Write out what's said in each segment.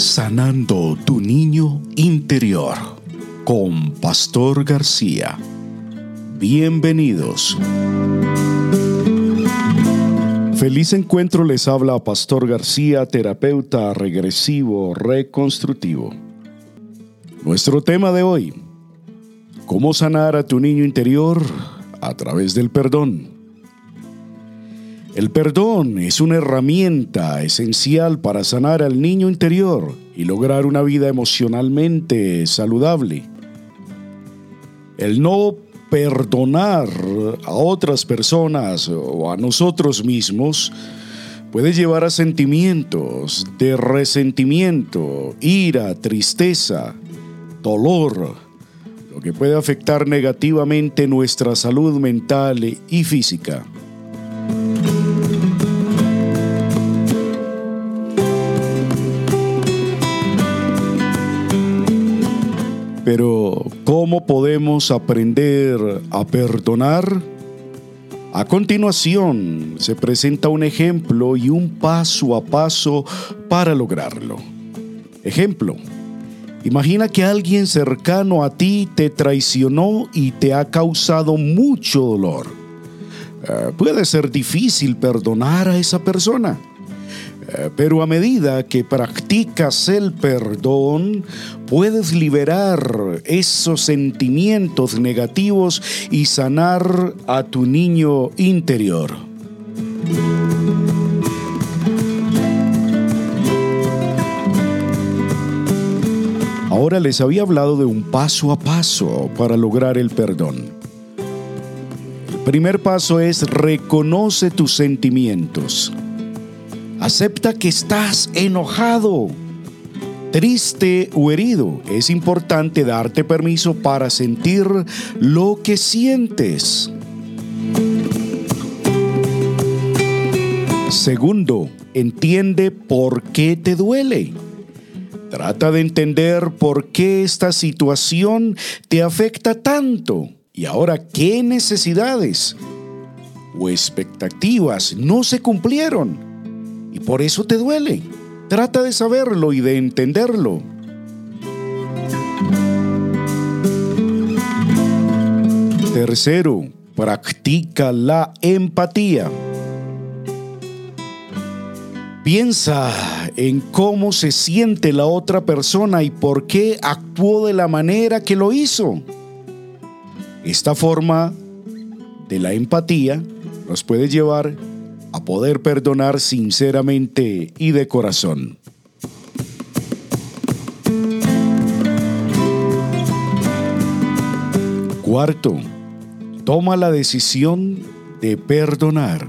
Sanando tu niño interior con Pastor García. Bienvenidos. Feliz encuentro les habla Pastor García, terapeuta regresivo reconstrutivo. Nuestro tema de hoy, ¿cómo sanar a tu niño interior a través del perdón? El perdón es una herramienta esencial para sanar al niño interior y lograr una vida emocionalmente saludable. El no perdonar a otras personas o a nosotros mismos puede llevar a sentimientos de resentimiento, ira, tristeza, dolor, lo que puede afectar negativamente nuestra salud mental y física. Pero, ¿cómo podemos aprender a perdonar? A continuación, se presenta un ejemplo y un paso a paso para lograrlo. Ejemplo. Imagina que alguien cercano a ti te traicionó y te ha causado mucho dolor. Eh, puede ser difícil perdonar a esa persona pero a medida que practicas el perdón, puedes liberar esos sentimientos negativos y sanar a tu niño interior. Ahora les había hablado de un paso a paso para lograr el perdón. El primer paso es reconoce tus sentimientos. Acepta que estás enojado, triste o herido. Es importante darte permiso para sentir lo que sientes. Segundo, entiende por qué te duele. Trata de entender por qué esta situación te afecta tanto y ahora qué necesidades o expectativas no se cumplieron y por eso te duele. Trata de saberlo y de entenderlo. Tercero, practica la empatía. Piensa en cómo se siente la otra persona y por qué actuó de la manera que lo hizo. Esta forma de la empatía nos puede llevar a poder perdonar sinceramente y de corazón. Cuarto, toma la decisión de perdonar.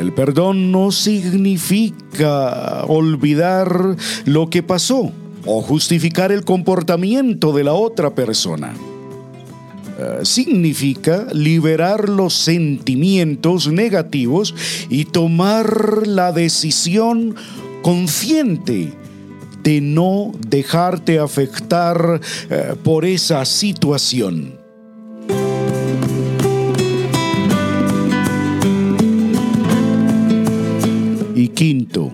El perdón no significa olvidar lo que pasó o justificar el comportamiento de la otra persona. Significa liberar los sentimientos negativos y tomar la decisión consciente de no dejarte afectar eh, por esa situación. Y quinto,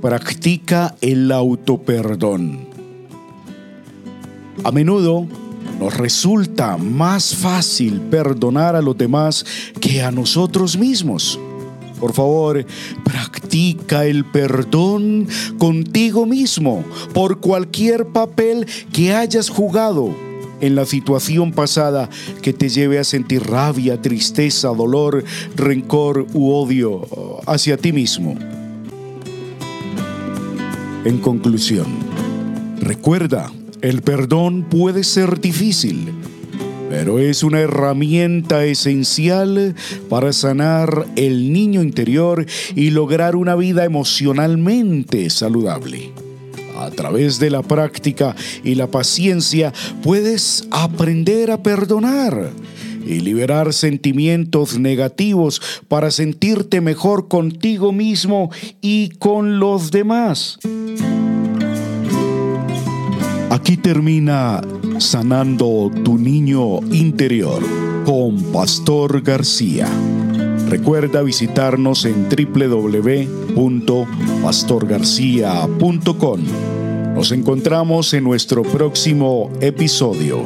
practica el autoperdón. A menudo nos resulta más fácil perdonar a los demás que a nosotros mismos. Por favor, practica el perdón contigo mismo por cualquier papel que hayas jugado en la situación pasada que te lleve a sentir rabia, tristeza, dolor, rencor u odio hacia ti mismo. En conclusión, recuerda el perdón puede ser difícil, pero es una herramienta esencial para sanar el niño interior y lograr una vida emocionalmente saludable. A través de la práctica y la paciencia puedes aprender a perdonar y liberar sentimientos negativos para sentirte mejor contigo mismo y con los demás. Aquí termina Sanando tu niño interior con Pastor García. Recuerda visitarnos en www.pastorgarcia.com. Nos encontramos en nuestro próximo episodio.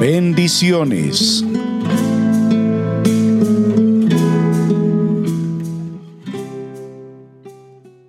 Bendiciones.